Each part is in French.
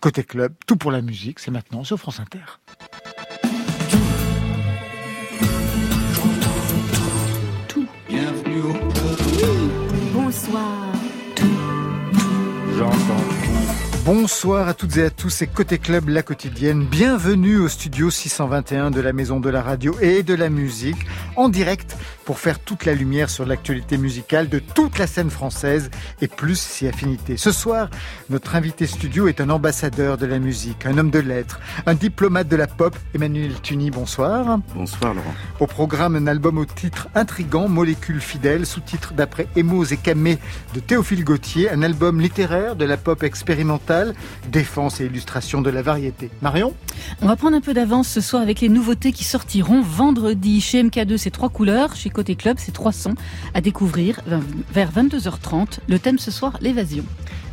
Côté club, tout pour la musique, c'est maintenant sur France Inter. Tout. Bienvenue au Bonsoir. Tout. J'entends. Bonsoir à toutes et à tous, c'est Côté Club, la quotidienne. Bienvenue au studio 621 de la Maison de la Radio et de la Musique, en direct pour faire toute la lumière sur l'actualité musicale de toute la scène française et plus si affinité. Ce soir, notre invité studio est un ambassadeur de la musique, un homme de lettres, un diplomate de la pop, Emmanuel Tuny, bonsoir. Bonsoir Laurent. Au programme, un album au titre intrigant, Molécules fidèles, sous-titre d'après Emos et Camé de Théophile Gauthier, un album littéraire de la pop expérimentale, défense et illustration de la variété. Marion On va prendre un peu d'avance ce soir avec les nouveautés qui sortiront vendredi chez MK2, c'est trois couleurs, chez Côté Club, c'est 300 à découvrir vers 22h30. Le thème ce soir, l'évasion.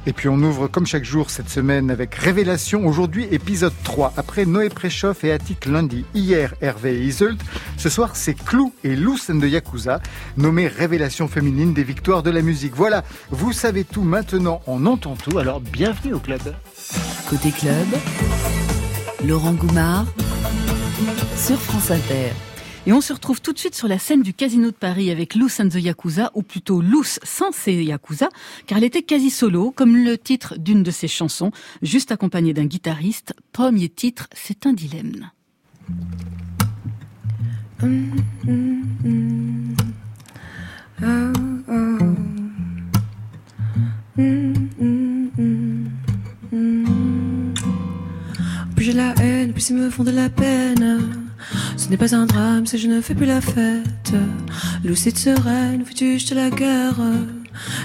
Et puis on ouvre comme chaque jour cette semaine avec Révélation. Aujourd'hui, épisode 3. Après Noé Préchoff et Attic lundi, hier Hervé et Iseult, ce soir c'est Clou et Lucen de Yakuza, nommé Révélation féminine des victoires de la musique. Voilà, vous savez tout maintenant, on entend tout, alors bienvenue au club. Côté club, Laurent Goumard sur France Inter. Et on se retrouve tout de suite sur la scène du Casino de Paris avec Loose and the Yakuza, ou plutôt Loose sans ses Yakuza, car elle était quasi solo, comme le titre d'une de ses chansons, juste accompagnée d'un guitariste. Premier titre, c'est un dilemme. Plus j'ai la haine, plus ils me font de la peine. Ce n'est pas un drame si je ne fais plus la fête. Lucide sereine, fais-tu jeter la guerre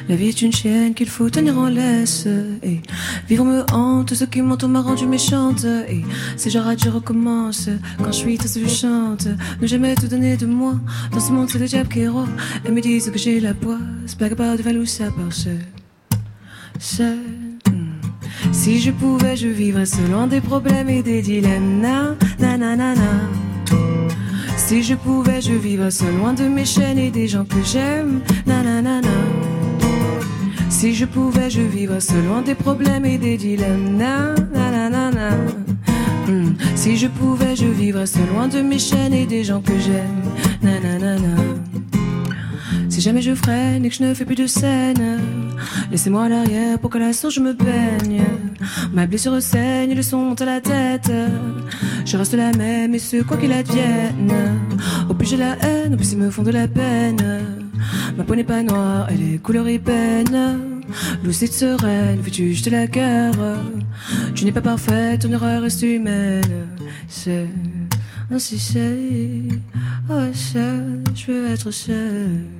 La vie est une chienne qu'il faut tenir en laisse. Et vivre me hante, ce qui m'entend m'a rendu méchante. Et si j'arrête, je recommence. Quand je suis triste, je chante. Ne jamais tout donner de moi. Dans ce monde, c'est le diable qui est roi. Elles me disent que j'ai la poisse. Blague pas de Valoussa par ce. Ce. Hmm. Si je pouvais, je vivrais loin des problèmes et des dilemmes. Na, na, na, na, na. Si je pouvais, je vivrais seul loin de mes chaînes et des gens que j'aime. Nanana. Si je pouvais, je vivrais seul loin des problèmes et des dilemmes. Nanana. Hmm. Si je pouvais, je vivrais seul loin de mes chaînes et des gens que j'aime. Nanana. Si jamais je freine et que je ne fais plus de scène, laissez-moi à l'arrière pour que la sauce je me baigne. Ma blessure saigne, le son monte à la tête. Je reste la même et ce quoi qu'il advienne. Au plus j'ai la haine, au plus ils me font de la peine. Ma peau n'est pas noire, elle est couleur ébène. Lucide sereine, veux-tu jeter la guerre? Tu n'es pas parfaite, ton erreur reste humaine. C'est ainsi c'est, oh seul, je veux être seul.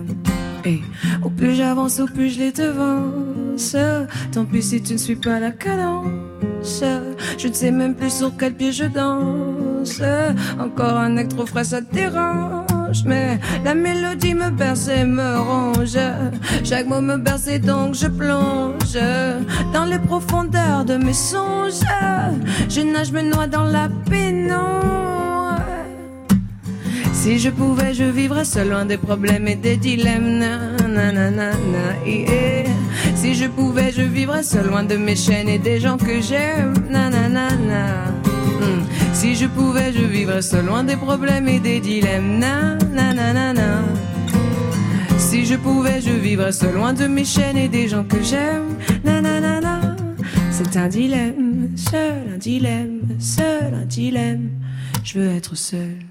Et au plus j'avance, au plus je les devance. Tant pis si tu ne suis pas la cadence. Je ne sais même plus sur quel pied je danse. Encore un acte trop frais, ça te dérange. Mais la mélodie me berce et me ronge. Chaque mot me berce et donc je plonge dans les profondeurs de mes songes. Je nage, me noie dans la pénombre. Si je pouvais, je vivrais seul loin des problèmes et des dilemmes. Na, na, na, si je pouvais, je vivrais seul loin de mes chaînes et des gens que j'aime. Hmm. Si je pouvais, je vivrais seul loin des problèmes et des dilemmes. Si je pouvais, je vivrais seul loin de mes chaînes et des gens que j'aime. C'est un dilemme, seul un dilemme, seul un dilemme. Je veux être seul.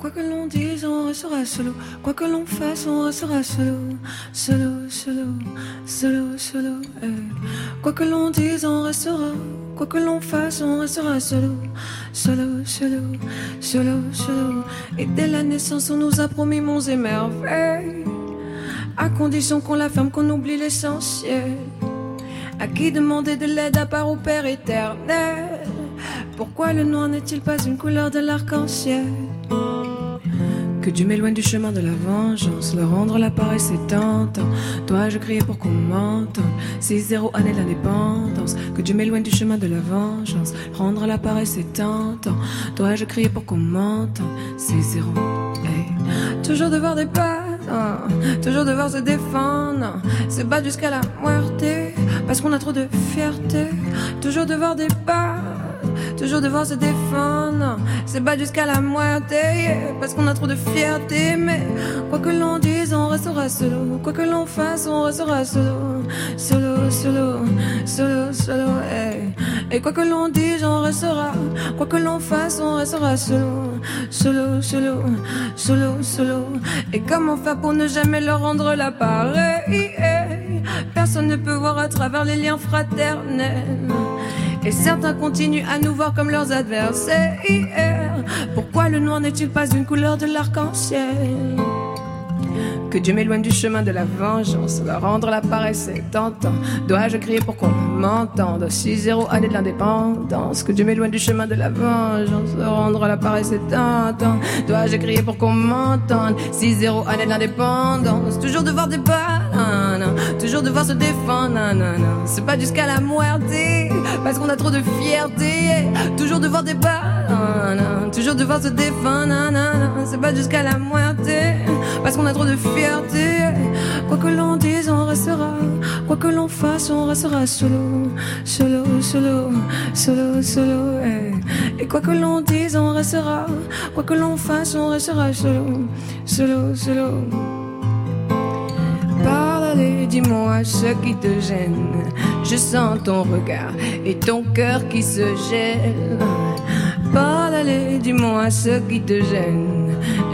Quoi que l'on dise, on restera solo. Quoi que l'on fasse, on restera solo. Solo, solo, solo, solo. Euh. Quoi que l'on dise, on restera. Quoi que l'on fasse, on restera solo. Solo, solo, solo, solo. Et dès la naissance, on nous a promis monts et merveilles. À condition qu'on la ferme, qu'on oublie l'essentiel. À qui demander de l'aide à part au Père éternel? Pourquoi le noir n'est-il pas une couleur de l'arc-en-ciel? Que Dieu m'éloigne du chemin de la vengeance, le rendre l'appareil c'est tentant. Dois-je crier pour qu'on m'entende 6-0 année d'indépendance. Que Dieu m'éloigne du chemin de la vengeance, rendre l'appareil c'est tentant. Dois-je crier pour qu'on m'entende 6-0 Toujours devoir des pas toujours devoir se défendre, se battre jusqu'à la muerte, parce qu'on a trop de fierté, toujours devoir des pas toujours devoir se défendre, se battre jusqu'à la moitié, parce qu'on a trop de fierté, mais quoi que l'on dise, on restera solo, quoi que l'on fasse, on restera solo, solo, solo, solo, solo, et quoi que l'on dise, on restera, quoi que l'on fasse, on restera solo, solo, solo, solo, solo, et comment faire pour ne jamais leur rendre l'appareil, personne ne peut voir à travers les liens fraternels. Et certains continuent à nous voir comme leurs adversaires. Pourquoi le noir n'est-il pas une couleur de l'arc-en-ciel? Que Dieu m'éloigne du chemin de la vengeance, rendre la paresse tentant. Dois-je crier pour qu'on m'entende? 6-0 année de l'indépendance. Que Dieu m'éloigne du chemin de la vengeance, rendre la paresse tentant. Dois-je crier pour qu'on m'entende? 6-0 année de l'indépendance. Toujours devoir débattre, toujours devoir se défendre. C'est pas jusqu'à la muerte, parce qu'on a trop de fierté. Toujours devoir débattre, toujours devoir se défendre. C'est pas jusqu'à la muerte, parce qu'on a trop de fierté. Quoi que l'on dise, on restera. Quoi que l'on fasse, on restera solo. Solo, solo, solo, solo. Eh. Et quoi que l'on dise, on restera. Quoi que l'on fasse, on restera solo. Solo, solo. Parle, dis-moi ce qui te gêne. Je sens ton regard et ton cœur qui se gèle. Parle, dis-moi ce qui te gêne.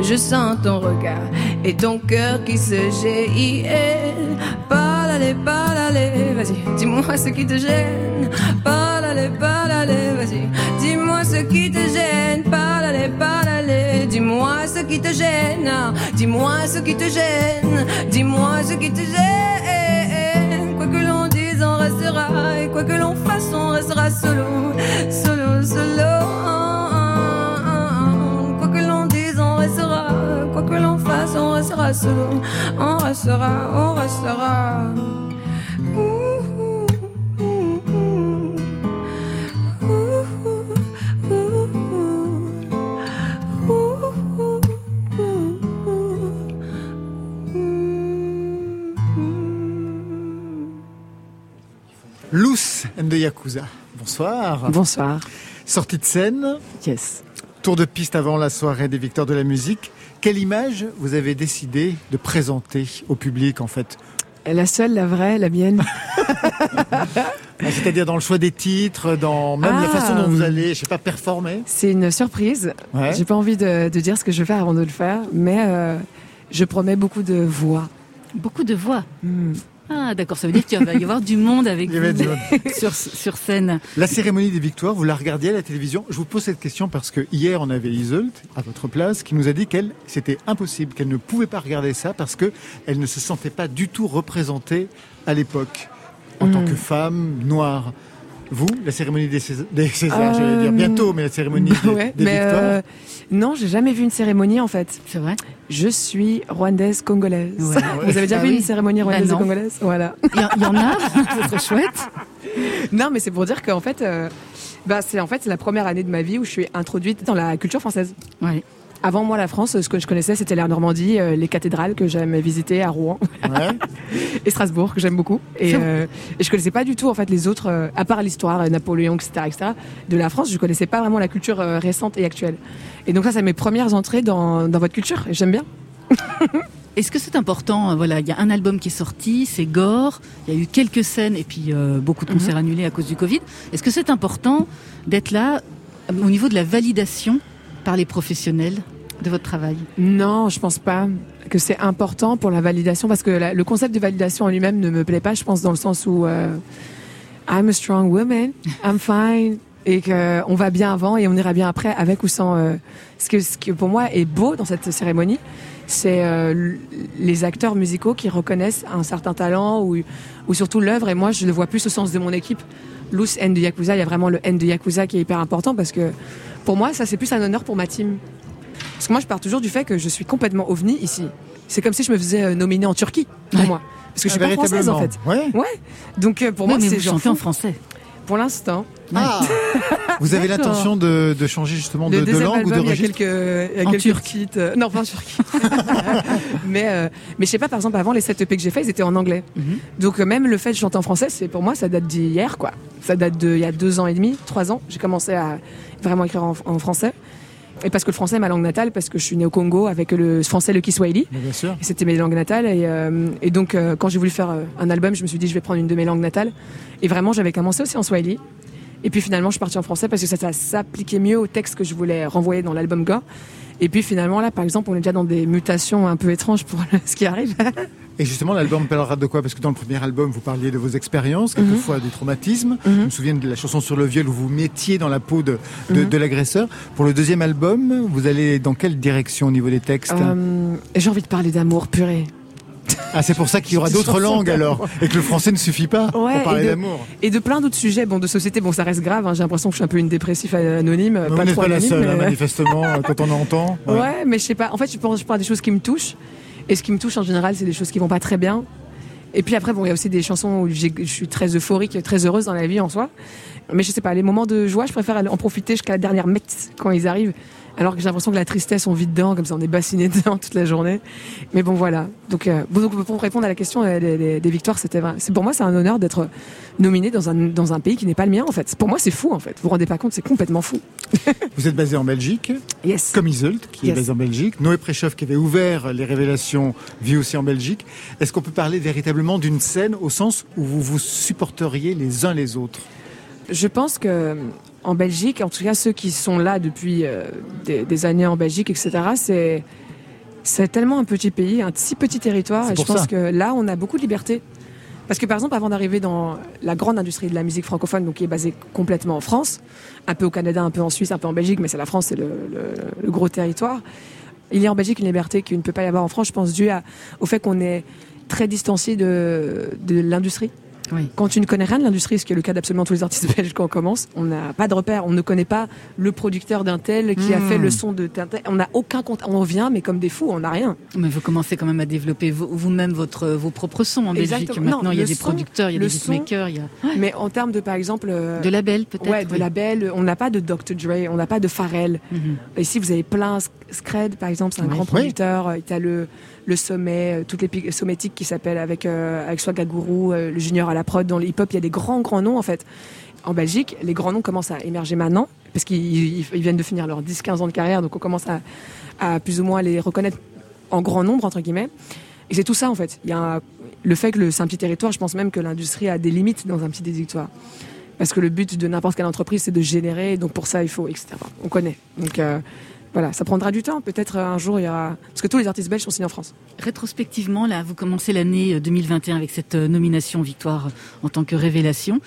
Je sens ton regard et ton cœur qui se gèle. Parle, parle, vas-y, dis-moi ce qui te gêne. Parle, parle, vas-y, dis-moi ce qui te gêne. Parle, parle, dis-moi ce qui te gêne. Dis-moi ce qui te gêne. Dis-moi ce qui te gêne. Quoi que l'on dise, on restera. Et quoi que l'on fasse, on restera solo. Solo, solo. on restera solo, on restera, on restera. Luce the Yakuza. Bonsoir. Bonsoir. Sortie de scène. Yes. Tour de piste avant la soirée des victoires de la musique. Quelle image vous avez décidé de présenter au public en fait La seule, la vraie, la mienne. Ah, c'est-à-dire dans le choix des titres, dans même la façon dont vous ah. allez, je sais pas, performer. C'est une surprise. J'ai pas envie de, dire ce que je vais faire avant de le faire, mais euh, je promets beaucoup de voix. Beaucoup de voix. Hmm. Ah, d'accord, ça veut dire qu'il va y avoir du monde avec vous sur, sur scène. La cérémonie des victoires, vous la regardiez à la télévision Je vous pose cette question parce que hier, on avait Iseult, à votre place, qui nous a dit qu'elle, c'était impossible, qu'elle ne pouvait pas regarder ça parce que elle ne se sentait pas du tout représentée à l'époque en tant hmm. que femme noire. Vous, la cérémonie des, Césars, je vais dire bientôt, mais la cérémonie des, mais victoires euh, Non, j'ai jamais vu une cérémonie en fait. C'est vrai? Je suis rwandaise congolaise. Vous avez déjà ah vu une cérémonie bah rwandaise congolaise? Voilà. Il y, en a C'est trop chouette. Non, mais c'est pour dire qu'en fait, euh, bah, c'est en fait la première année de ma vie où je suis introduite dans la culture française. Ouais. Avant moi, la France, ce que je connaissais, c'était la Normandie, euh, les cathédrales que j'aimais visiter à Rouen et Strasbourg, que j'aime beaucoup. Et, euh, et, je connaissais pas du tout en fait les autres, euh, à part l'histoire, Napoléon, etc., etc., de la France. Je connaissais pas vraiment la culture récente et actuelle. Et donc ça, c'est mes premières entrées dans, dans votre culture. Et j'aime bien. Est-ce que c'est important Voilà, il y a un album qui est sorti, c'est Gore. Il y a eu quelques scènes et puis beaucoup de concerts mhm. annulés à cause du Covid. Est-ce que c'est important d'être là au niveau de la validation par les professionnels de votre travail Non, je pense pas que c'est important pour la validation parce que le concept de validation en lui-même ne me plaît pas. Je pense dans le sens où euh, I'm a strong woman, I'm fine et qu'on va bien avant et on ira bien après avec ou sans. Euh, ce, que, ce qui pour moi est beau dans cette cérémonie, c'est euh, les acteurs musicaux qui reconnaissent un certain talent ou, ou surtout l'œuvre. Et moi, je le vois plus au sens de mon équipe. Loose N de Yakuza, il y a vraiment le N de Yakuza qui est hyper important parce que pour moi, ça c'est plus un honneur pour ma team. Parce que moi, je pars toujours du fait que je suis complètement ovni ici. C'est comme si je me faisais euh, nominer en Turquie, pour moi. Parce que je suis pas française, en fait. Ouais. ouais. Donc, euh, pour moi, c'est genre en français. Pour l'instant. Ah. vous avez l'intention de, de, changer justement de, de langue ou de registre Il y a quelques, y a quelques petites, euh, non, pas en Turquie. mais, euh, mais je sais pas, par exemple, avant les 7 EP que j'ai fait, ils étaient en anglais. Mhm. Donc, même le fait de chanter en français, c'est pour moi, ça date d'hier, quoi. Ça date d'il y a deux ans et demi, trois ans. J'ai commencé à vraiment écrire en, en français. Et parce que le français est ma langue natale, parce que je suis née au Congo avec le français, le Kiswahili. Bien sûr. C'était mes langues natales. Et, euh, et donc, euh, quand j'ai voulu faire euh, un album, je me suis dit, je vais prendre une de mes langues natales. Et vraiment, j'avais commencé aussi en Swahili. Et puis finalement, je suis partie en français parce que ça, ça s'appliquait mieux au texte que je voulais renvoyer dans l'album Ga. Et puis finalement, là, par exemple, on est déjà dans des mutations un peu étranges pour ce qui arrive. Et justement, l'album parlera de quoi? Parce que dans le premier album, vous parliez de vos expériences, quelquefois mhm. des traumatismes. Mhm. Je me souviens de la chanson sur le viol où vous mettiez dans la peau de, de, mhm. l'agresseur. Pour le deuxième album, vous allez dans quelle direction au niveau des textes? Euh, J'ai envie de parler d'amour puré. Ah, c'est pour ça qu'il y aura d'autres langues alors, et que le français ne suffit pas pour parler d'amour. Et de plein d'autres sujets, bon, de société, bon, ça reste grave. Hein, j'ai l'impression que je suis un peu une dépressive anonyme, pas vous trop pas la seule, hein, manifestement, quand on entend. Ouais. mais je sais pas. En fait, je pense, je parle des choses qui me touchent, et ce qui me touche en général, c'est des choses qui vont pas très bien. Et puis après, bon, il y a aussi des chansons où je suis très euphorique, très heureuse dans la vie en soi. Mais je sais pas, les moments de joie, je préfère en profiter jusqu'à la dernière mette quand ils arrivent. Alors que j'ai l'impression que la tristesse, on vit dedans, comme ça, on est bassiné dedans toute la journée. Mais bon, voilà. Donc, euh, pour répondre à la question euh, des, victoires, c'était c'est pour moi, c'est un honneur d'être nominé dans un, dans un pays qui n'est pas le mien, en fait. Pour moi, c'est fou, en fait. Vous vous rendez pas compte, c'est complètement fou. vous êtes basé en Belgique. Yes. Comme Iseult, qui est basé en Belgique. Noé Préchoff, qui avait ouvert les révélations, vit aussi en Belgique. Est-ce qu'on peut parler véritablement d'une scène au sens où vous vous supporteriez les uns les autres? Je pense que en Belgique, en tout cas ceux qui sont là depuis euh, des, années en Belgique, etc., c'est c'est tellement un petit pays, un si petit territoire, et je pense que là, on a beaucoup de liberté. Parce que par exemple, avant d'arriver dans la grande industrie de la musique francophone, donc qui est basée complètement en France, un peu au Canada, un peu en Suisse, un peu en Belgique, mais c'est la France, c'est le, gros territoire. Il y a en Belgique une liberté qu'il ne peut pas y avoir en France, je pense, dû au fait qu'on est très distancié de l'industrie. Quand tu ne connais rien de l'industrie, ce qui est le cas d'absolument tous les artistes belges quand on commence, on n'a pas de repère. On ne connaît pas le producteur d'un tel qui a fait le hmm. son de tel. On n'a aucun compte. On vient, mais comme des fous, on n'a rien. Mais vous commencez quand même à développer vous-même votre vos propres sons en Belgique. Maintenant, il y a des producteurs, il y a des beatmakers. Il y a... Mais en termes de, par exemple, euh, de label peut-être. Ouais, de label. On n'a pas de Dr Dre, on n'a pas de Pharrell. Mhm. Ici, vous avez plein. Scred, par exemple, c'est un grand producteur. Il y a le le sommet, euh, toutes les sommétiques qui s'appellent avec euh, avec Swagaguru, euh, le junior à la prod, dans le hip-hop, il y a des grands grands noms en fait. En Belgique, les grands noms commencent à émerger maintenant parce qu'ils viennent de finir leurs 10-15 ans de carrière, donc on commence à, plus ou moins les reconnaître en grand nombre entre guillemets. Et c'est tout ça en fait. Il y a le fait que c'est un petit territoire, je pense même que l'industrie a des limites dans un petit territoire. Parce que le but de n'importe quelle entreprise, c'est de générer, donc pour ça, il faut, etc. On connaît. Donc, voilà, ça prendra du temps. Peut-être un jour il y aura. Parce que tous les artistes belges sont signés en France. Rétrospectivement, là, vous commencez l'année 2021 euh, avec cette euh, nomination victoire en tant que révélation.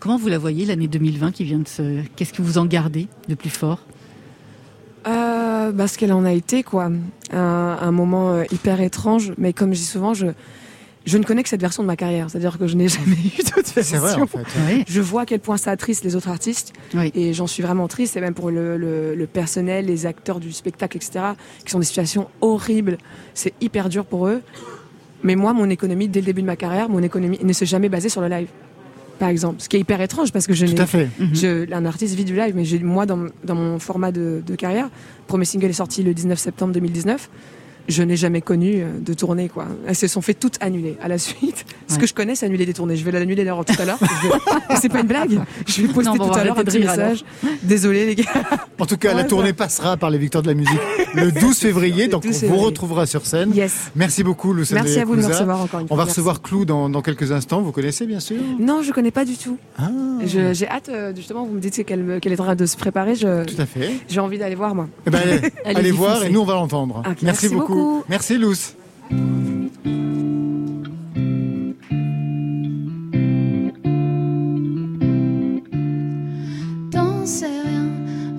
Comment vous la voyez, l'année 2020 qui vient de se. Qu'est-ce que vous en gardez de plus fort? Euh, bah, Ce qu'elle en a été, quoi. Un, un moment euh, hyper étrange, mais comme je dis souvent, je je ne connais que cette version de ma carrière, c'est-à-dire que je n'ai jamais eu d'autre version. Vrai, en fait. Je vois à quel point ça attriste les autres artistes, et j'en suis vraiment triste, et même pour le, le, le, personnel, les acteurs du spectacle, etc., qui sont des situations horribles. C'est hyper dur pour eux. Mais moi, mon économie, dès le début de ma carrière, mon économie ne s'est jamais basée sur le live. Par exemple, ce qui est hyper étrange parce que je Tout à fait. Je, un artiste vit du live, mais moi, dans, dans mon format de, de carrière, le premier single est sorti le 19 septembre 2019 je n'ai jamais connu euh, de tournée quoi. Elles se sont fait toutes annuler à la suite. Ce que je connais, c'est annuler des tournées. Je vais l'annuler d'ailleurs tout à l'heure. c'est pas une blague. Je vais poster tout à l'heure un petit message. Désolé les gars. En tout cas, la tournée passera par les victoires de la musique le 12 février. donc on vous retrouvera sur scène. Yes. Merci beaucoup Lucien. Merci à vous de me recevoir encore une fois. On va recevoir Clou dans, dans, quelques instants. Vous connaissez bien sûr Non, je connais pas du tout. Ah. J'ai hâte euh, justement. Vous me dites qu'elle est en train de se préparer. Je, tout à fait. J'ai envie d'aller voir moi. Eh ben, allez, voir et nous on va l'entendre. merci, beaucoup. Merci Lou. T'en sais rien,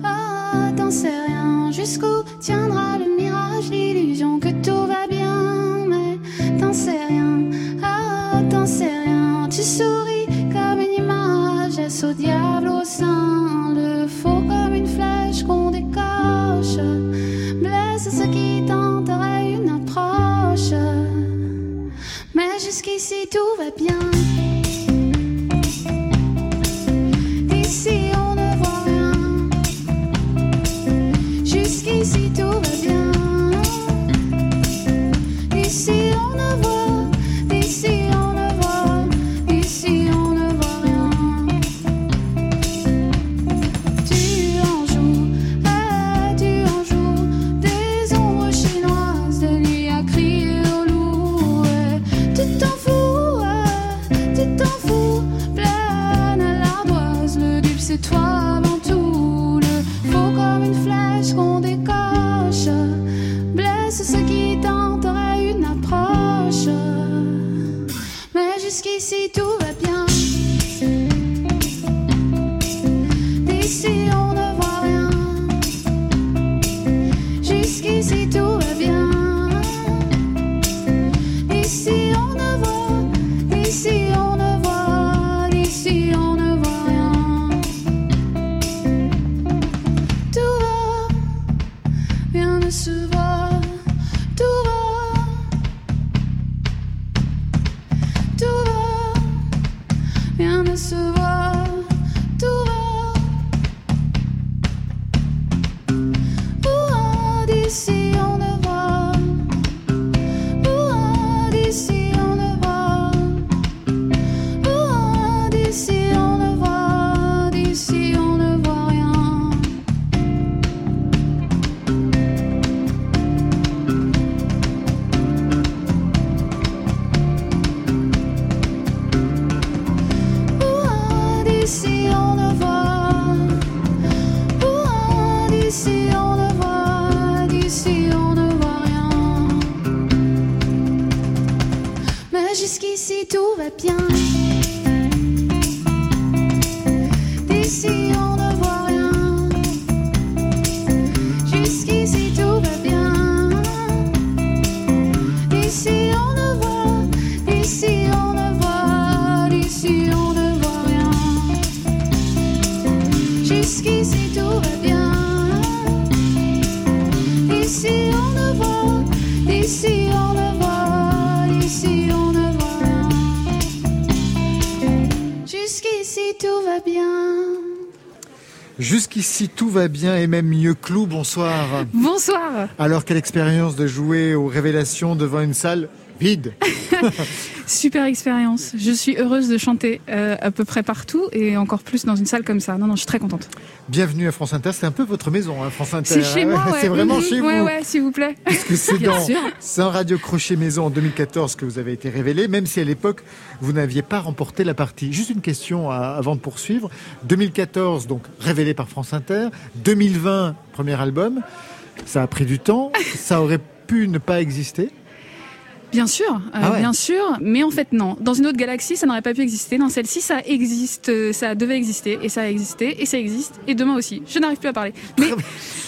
ah, t'en sais rien. Jusqu'où tiendra le mirage, l'illusion que tout va bien? Mais t'en sais rien, ah, t'en sais rien. Tu souris comme une image, est-ce au diable au sein? Le faux? Jusqu'ici tout va bien. Jusqu'ici, tout va bien et même mieux. Clou, bonsoir. Bonsoir. Alors, quelle expérience de jouer aux révélations devant une salle vide Super expérience. Je suis heureuse de chanter euh, à peu près partout et encore plus dans une salle comme ça. Non, non, je suis très contente. Bienvenue à France Inter. C'est un peu votre maison, hein, France Inter. C'est chez moi, C'est vraiment chez vous. Ouais, ouais, s'il vous plaît. Parce que c'est dans Radio Crochet Maison en 2014 que vous avez été révélé, même si à l'époque, vous n'aviez pas remporté la partie. Juste une question avant de poursuivre. 2014, donc révélé par France Inter. 2020, premier album. Ça a pris du temps. Ça aurait pu ne pas exister. Bien sûr, euh, ah bien sûr, mais en fait non. Dans une autre galaxie, ça n'aurait pas pu exister. Dans celle-ci, ça existe, euh, ça devait exister, et ça a existé, et ça existe, et demain aussi. Je n'arrive plus à parler. Mais,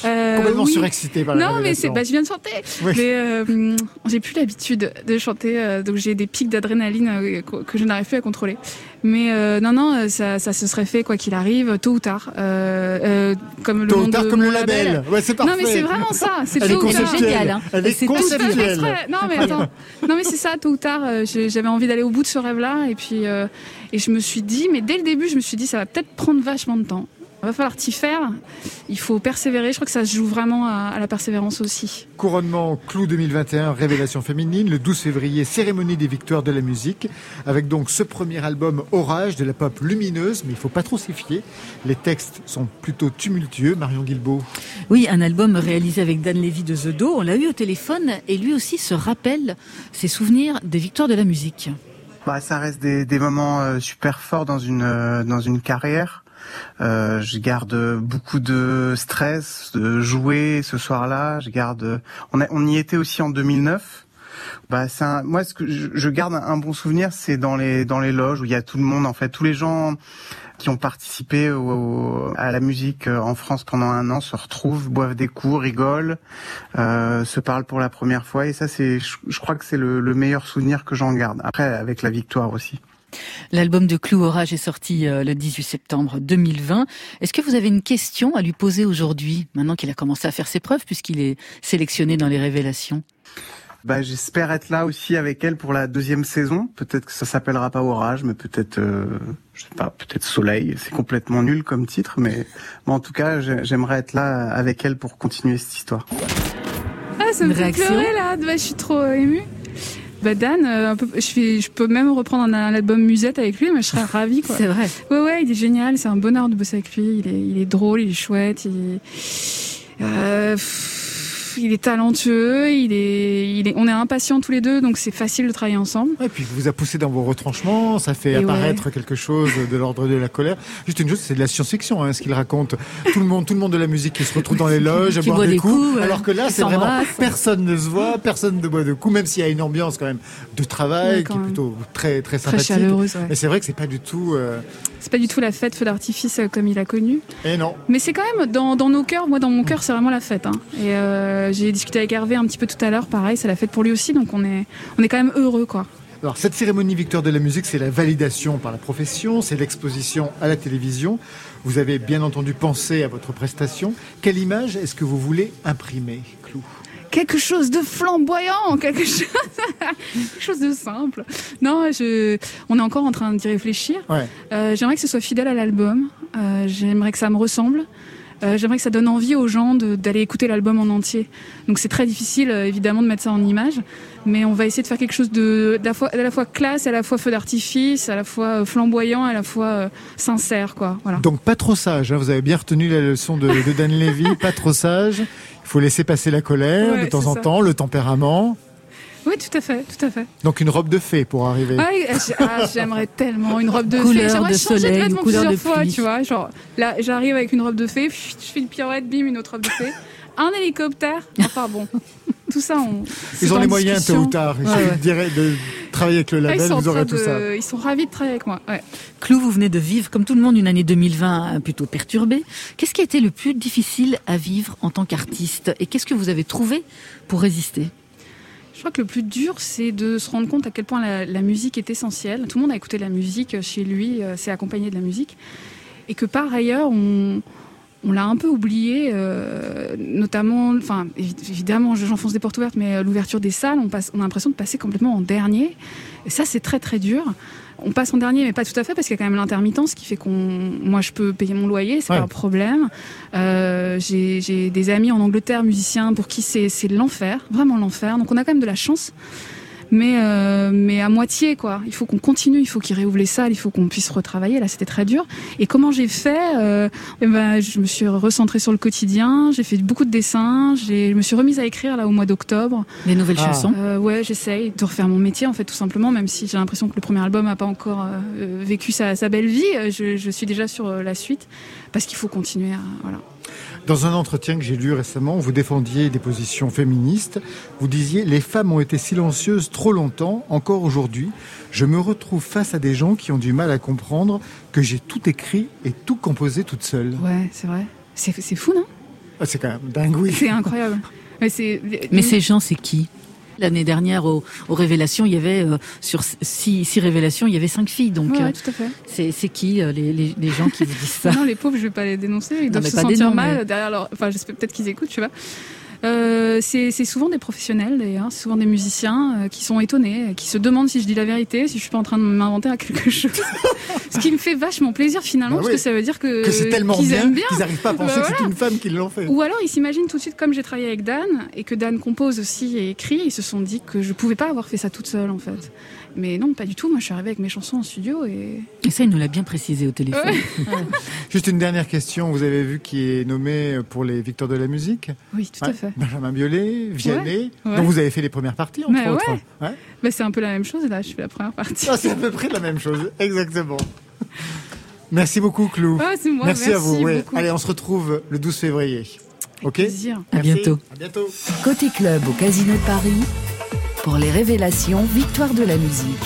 euh, Complètement surexcité par la Non, mais c'est, bah, je viens de chanter. Mais euh, j'ai plus l'habitude de chanter, donc j'ai des pics d'adrénaline que je n'arrive plus à contrôler. Mais euh, non, non, ça, ça se serait fait quoi qu'il arrive, tôt ou tard. Euh, euh, comme le tôt ou tard, comme le label. Ouais, c'est parfait. Non, mais c'est vraiment ça. C'est tôt ou tard. génial. Hein. Elle est conceptuelle. Non, mais attends. Non, mais c'est ça. Tôt ou tard, euh, j'avais envie d'aller au bout de ce rêve-là, et puis euh, et je me suis dit, mais dès le début, je me suis dit, ça va peut-être prendre vachement de temps. Il va falloir t'y faire. Il faut persévérer. Je crois que ça se joue vraiment à, la persévérance aussi. Couronnement Clou 2021, Révélation féminine, le 12 février, cérémonie des victoires de la musique, avec donc ce premier album Orage de la pop lumineuse, mais il faut pas trop s'y fier. Les textes sont plutôt tumultueux. Marion Guilbeault. Oui, un album réalisé avec Dan Levy de The Do. On l'a eu au téléphone et lui aussi se rappelle ses souvenirs des victoires de la musique. Bah, ça reste des, des moments euh, super forts dans une euh, dans une carrière. Euh, je garde beaucoup de stress de jouer ce soir-là. Je garde. On, y était aussi en 2009. Bah, c'est un, moi, ce que je, garde un, bon souvenir, c'est dans les dans les loges où il y a tout le monde. En fait, tous les gens qui ont participé au, à la musique euh, en France pendant un an se retrouvent, boivent des coups, rigolent, euh, se parlent pour la première fois. Et ça, c'est, je, je crois que c'est le, le meilleur souvenir que j'en garde. Après, avec la victoire aussi. L'album de Clou Orage est sorti euh, le 18 septembre 2020. Est-ce que vous avez une question à lui poser aujourd'hui, maintenant qu'il a commencé à faire ses preuves, puisqu'il est sélectionné dans les révélations? Bah, j'espère être là aussi avec elle pour la deuxième saison. Peut-être que ça s'appellera pas Orage, mais peut-être, euh, je sais pas, peut-être Soleil. C'est complètement nul comme titre, mais, en tout cas, j'aimerais être là avec elle pour continuer cette histoire. Ah, ça me fait pleurer là. je suis trop émue. Bah Dan, euh, je, je peux même reprendre un, album musette avec lui, mais je serais ravie. C'est vrai. Ouais, ouais, il est génial. C'est un bonheur de bosser avec lui. Il est, il est drôle, il est chouette. Il euh, il est talentueux, il est, il est, on est impatients tous les deux, donc c'est facile de travailler ensemble. Et puis vous a poussé dans vos retranchements, ça fait apparaître quelque chose de l'ordre de la colère. Juste une chose, c'est de la science-fiction, hein, ce qu'il raconte. Tout le monde, tout le monde de la musique qui se retrouve dans les loges à boire des, coups, alors que là, c'est vraiment personne ne se voit, personne ne boit de coups, même s'il y a une ambiance quand même de travail qui est plutôt très très sympathique. Très chaleureuse. Mais c'est vrai que c'est pas du tout. Euh, c'est pas du tout la fête feu d'artifice euh, comme il a connu. Et non. Mais c'est quand même dans, dans, nos cœurs. Moi, dans mon cœur, c'est vraiment la fête. Hein. Et euh, j'ai discuté avec Hervé un petit peu tout à l'heure. Pareil, c'est la fête pour lui aussi. Donc on est, on est quand même heureux, quoi. Alors cette cérémonie Victoire de la musique, c'est la validation par la profession, c'est l'exposition à la télévision. Vous avez bien entendu pensé à votre prestation. Quelle image est-ce que vous voulez imprimer, Clou? Quelque chose de flamboyant, quelque chose, quelque chose de simple. Non, je, on est encore en train d'y réfléchir. Euh, j'aimerais que ce soit fidèle à l'album. Euh, j'aimerais que ça me ressemble. Euh, j'aimerais que ça donne envie aux gens d'aller écouter l'album en entier. Donc c'est très difficile évidemment de mettre ça en image, mais on va essayer de faire quelque chose de la fois, à la fois classe, à la fois feu d'artifice, à la fois flamboyant, à la fois sincère, quoi. Voilà. Donc pas trop sage. Hein. Vous avez bien retenu la leçon de, de Dan Levy, pas trop sage. Il faut laisser passer la colère de temps en temps, le tempérament. Oui, tout à fait, tout à fait. Donc une robe de fée pour arriver. Ah, ah j'aimerais tellement une robe de couleur fée. J'aimerais changer de vêtements plusieurs fois, tu vois. Genre là, j'arrive avec une robe de fée, je fais une pirouette, bim, une autre robe de fée, un hélicoptère. Enfin bon, tout ça, on. Ils ont les moyens tôt ou tard. Il suffit de travailler avec le label, vous aurez tout ça. Ils sont ravis de travailler avec moi. Ouais. Clou, vous venez de vivre, comme tout le monde, une année 2020 plutôt perturbée. Qu'est-ce qui a été le plus difficile à vivre en tant qu'artiste Et qu'est-ce que vous avez trouvé pour résister? Je crois que le plus dur, c'est de se rendre compte à quel point la, musique est essentielle. Tout le monde a écouté de la musique chez lui, euh, s'est accompagné de la musique. Et que par ailleurs, on, on l'a un peu oublié, euh, notamment, enfin évidemment, j'enfonce des portes ouvertes, mais euh, l'ouverture des salles, on, passe, on a l'impression de passer complètement en dernier. Et ça, c'est très très dur. On passe en dernier, mais pas tout à fait, parce qu'il y a quand même l'intermittence qui fait qu'on, moi, je peux payer mon loyer, c'est pas un problème. Euh, j'ai des amis en Angleterre, musiciens, pour qui c'est l'enfer, vraiment l'enfer. Donc on a quand même de la chance mais euh, mais à moitié quoi. Il faut qu'on continue, il faut qu'ils réouvrent les salles, il faut qu'on puisse retravailler. Là, c'était très dur. Et comment j'ai fait euh, eh ben, je me suis recentrée sur le quotidien. J'ai fait beaucoup de dessins. Je me suis remise à écrire là au mois d'octobre. Des nouvelles ah. chansons. Euh, ouais, j'essaye de refaire mon métier en fait tout simplement, même si j'ai l'impression que le premier album n'a pas encore euh, vécu sa, sa, belle vie. Je, je suis déjà sur la suite parce qu'il faut continuer. À, voilà. Dans un entretien que j'ai lu récemment, vous défendiez des positions féministes. Vous disiez les femmes ont été silencieuses trop longtemps, encore aujourd'hui. Je me retrouve face à des gens qui ont du mal à comprendre que j'ai tout écrit et tout composé toute seule. Ouais, c'est vrai. C'est fou, non? Ah, C'est quand même dingue, oui. C'est incroyable. Mais, Mais ces gens, c'est qui? L'année dernière, aux, révélations, il y avait euh, sur six, six, révélations, il y avait cinq filles. Donc, ouais, euh, tout à fait. C'est qui euh, les, les, les, gens qui vous disent ça Non, les pauvres, je vais pas les dénoncer. Ils doivent se sentir mal derrière leur. Enfin, j'espère peut-être qu'ils écoutent, tu vois. Euh, c'est souvent des professionnels d'ailleurs, c'est souvent des musiciens euh, qui sont étonnés, qui se demandent si je dis la vérité, si je suis pas en train de m'inventer à quelque chose. Ce qui me fait vachement plaisir finalement, bah parce que ça veut dire que, que c'est tellement bien, qu'ils n'arrivent pas à penser bah que c'est une femme qui l'ont fait. Ou alors ils s'imaginent tout de suite, comme j'ai travaillé avec Dan et que Dan compose aussi et écrit, ils se sont dit que je pouvais pas avoir fait ça toute seule en fait. Mais non, pas du tout. Moi, je suis arrivée avec mes chansons en studio et. Et ça, il nous l'a bien précisé au téléphone. Juste une dernière question. Vous avez vu qui est nommé pour les Victoires de la musique Oui, tout à fait. Benjamin Biolay, Vianney. Donc vous avez fait les premières parties, entre Mais autres. Ouais. c'est un peu la même chose. Là, je fais la première partie. Ah, c'est à peu près la même chose. Exactement. Merci beaucoup, Clou. c'est moi. Merci, à vous. Allez, on se retrouve le 12 février. Ok. Plaisir. À bientôt. À bientôt. Côté club au Casino de Paris pour les révélations Victoire de la musique.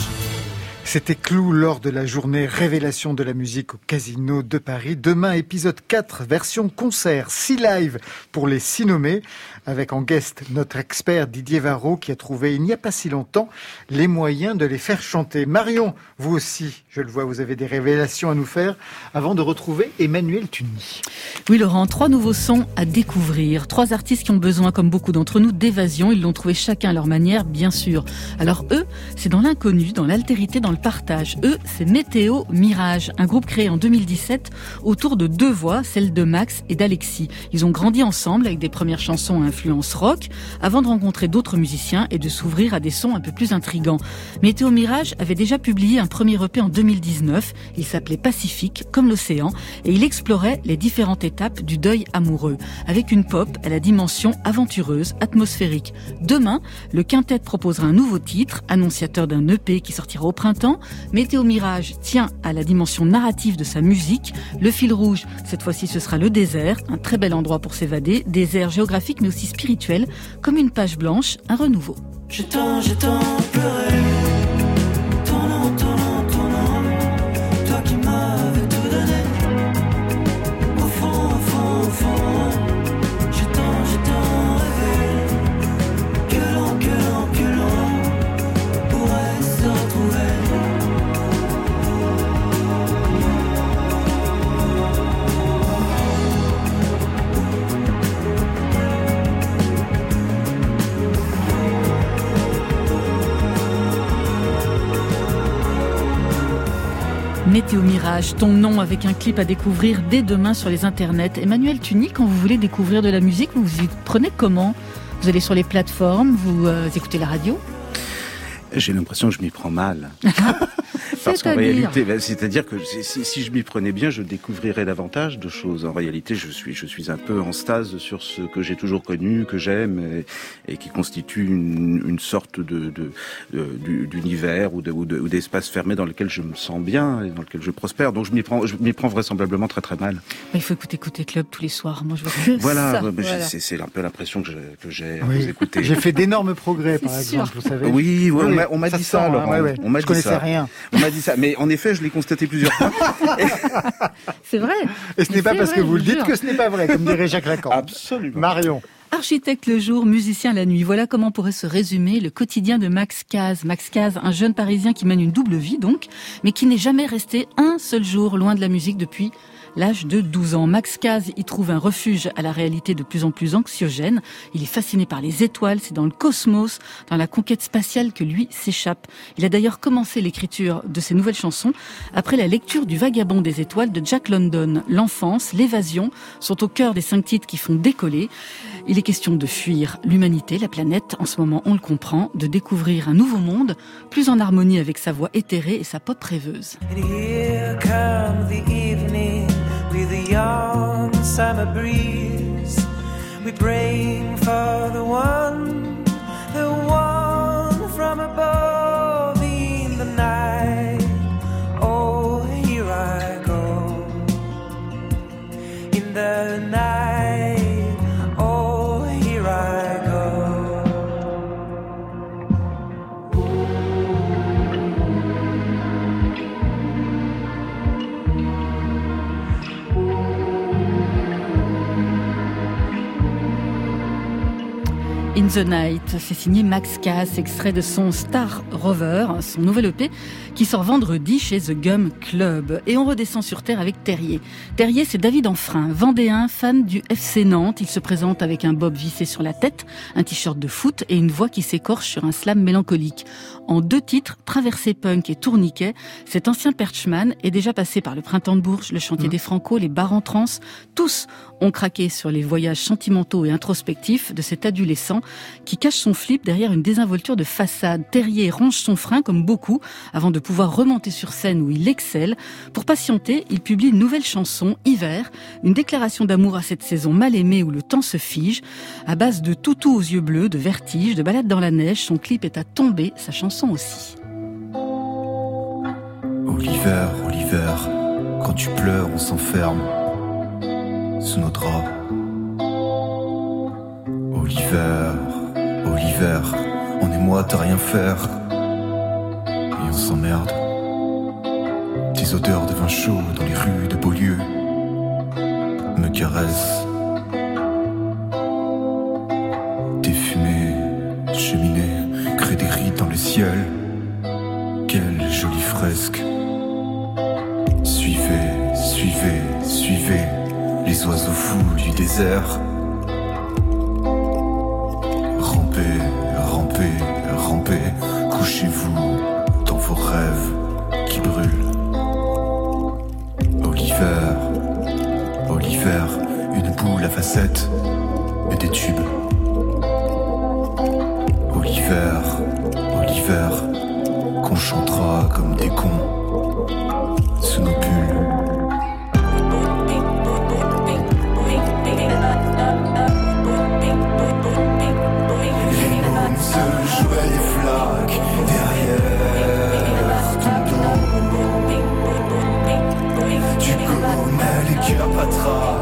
C'était Clou lors de la journée Révélation de la musique au Casino de Paris. Demain, épisode 4, version concert, 6 live pour les 6 nommés avec en guest notre expert Didier Varro qui a trouvé il n'y a pas si longtemps les moyens de les faire chanter. Marion, vous aussi, je le vois, vous avez des révélations à nous faire avant de retrouver Emmanuel Tuny. Oui Laurent, trois nouveaux sons à découvrir, trois artistes qui ont besoin comme beaucoup d'entre nous d'évasion, ils l'ont trouvé chacun à leur manière bien sûr. Alors eux, c'est dans l'inconnu, dans l'altérité, dans le partage. Eux, c'est Météo Mirage, un groupe créé en 2017 autour de deux voix, celle de Max et d'Alexis. Ils ont grandi ensemble avec des premières chansons influence rock, avant de rencontrer d'autres musiciens et de s'ouvrir à des sons un peu plus intrigants. Météo Mirage avait déjà publié un premier EP en 2019, il s'appelait Pacifique, comme l'océan, et il explorait les différentes étapes du deuil amoureux, avec une pop à la dimension aventureuse, atmosphérique. Demain, le quintet proposera un nouveau titre, annonciateur d'un EP qui sortira au printemps. Météo Mirage tient à la dimension narrative de sa musique. Le fil rouge, cette fois-ci, ce sera le désert, un très bel endroit pour s'évader, désert géographique mais aussi spirituel, comme une page blanche, un renouveau. Météo Mirage, ton nom avec un clip à découvrir dès demain sur les internets. Emmanuel Tuni, quand vous voulez découvrir de la musique, vous vous y prenez comment? Vous allez sur les plateformes, vous euh, écoutez la radio? J'ai l'impression que je m'y prends mal. Parce qu'en réalité, ben, c'est-à-dire que si, je m'y prenais bien, je découvrirais davantage de choses. En réalité, je suis, je suis un peu en stase sur ce que j'ai toujours connu, que j'aime, et, qui constitue une, une sorte de, d'univers ou, ou d'espace fermé dans lequel je me sens bien et dans lequel je prospère. Donc je m'y prends, je m'y prends vraisemblablement très très mal. il faut écouter Côté Club tous les soirs. Moi, je vois voilà, voilà. c'est un peu l'impression que j'ai à vous écouter. J'ai fait d'énormes progrès, par exemple, vous savez. Oui, on m'a dit ça, Laurent. On m'a dit connaissais rien. On m'a dit ça. Mais en effet, je l'ai constaté plusieurs fois. c'est vrai. Et ce n'est pas parce que vous le dites que ce n'est pas vrai, comme dirait Jacques Lacan. Absolument. Marion. Architecte le jour, musicien la nuit. Voilà comment pourrait se résumer le quotidien de Max Caz. Max Caz, un jeune parisien qui mène une double vie donc, mais qui n'est jamais resté un seul jour loin de la musique depuis l'âge de 12 ans. Max Caz y trouve un refuge à la réalité de plus en plus anxiogène. Il est fasciné par les étoiles, c'est dans le cosmos, dans la conquête spatiale que lui s'échappe. Il a d'ailleurs commencé l'écriture de ses nouvelles chansons après la lecture du Vagabond des étoiles de Jack London. L'enfance, l'évasion sont au cœur des cinq titres qui font décoller. Il est question de fuir l'humanité, la planète, en ce moment on le comprend, de découvrir un nouveau monde, plus en harmonie avec sa voix éthérée et sa pop rêveuse. Young summer breeze. We bring for the one, the one from above in the night. Oh, here I go in the night. In the Night. C'est signé Max Cass, extrait de son Star Rover, son nouvel EP, qui sort vendredi chez The Gum Club. Et on redescend sur Terre avec Terrier. Terrier, c'est David Enfrein, vendéen, fan du FC Nantes. Il se présente avec un bob vissé sur la tête, un t-shirt de foot et une voix qui s'écorche sur un slam mélancolique. En deux titres, Traversée punk et Tourniquet, cet ancien perchman est déjà passé par le Printemps de Bourges, le Chantier mmh. des Franco, les Bars en Trans. Tous ont craqué sur les voyages sentimentaux et introspectifs de cet adolescent qui cache son flip derrière une désinvolture de façade. Terrier range son frein comme beaucoup avant de pouvoir remonter sur scène où il excelle. Pour patienter, il publie une nouvelle chanson, Hiver, une déclaration d'amour à cette saison mal aimée où le temps se fige. À base de toutou aux yeux bleus, de vertige, de balade dans la neige, son clip est à tomber, sa chanson aussi. Oliver, Oliver, quand tu pleures, on s'enferme sous nos draps. Oliver, Oliver, on est moi, t'as rien faire. Et on s'emmerde. Tes odeurs de vin chaud dans les rues de Beaulieu me caressent. Quelle jolie fresque. Suivez, suivez, suivez les oiseaux fous du désert. Rampez, rampez, rampez, couchez-vous dans vos rêves qui brûlent. Oliver, Oliver, une boule à facettes et des tubes. comme des cons sous nos pulls. Les se jouaient flaques derrière ton dos. Tu connais les cœurs patraques.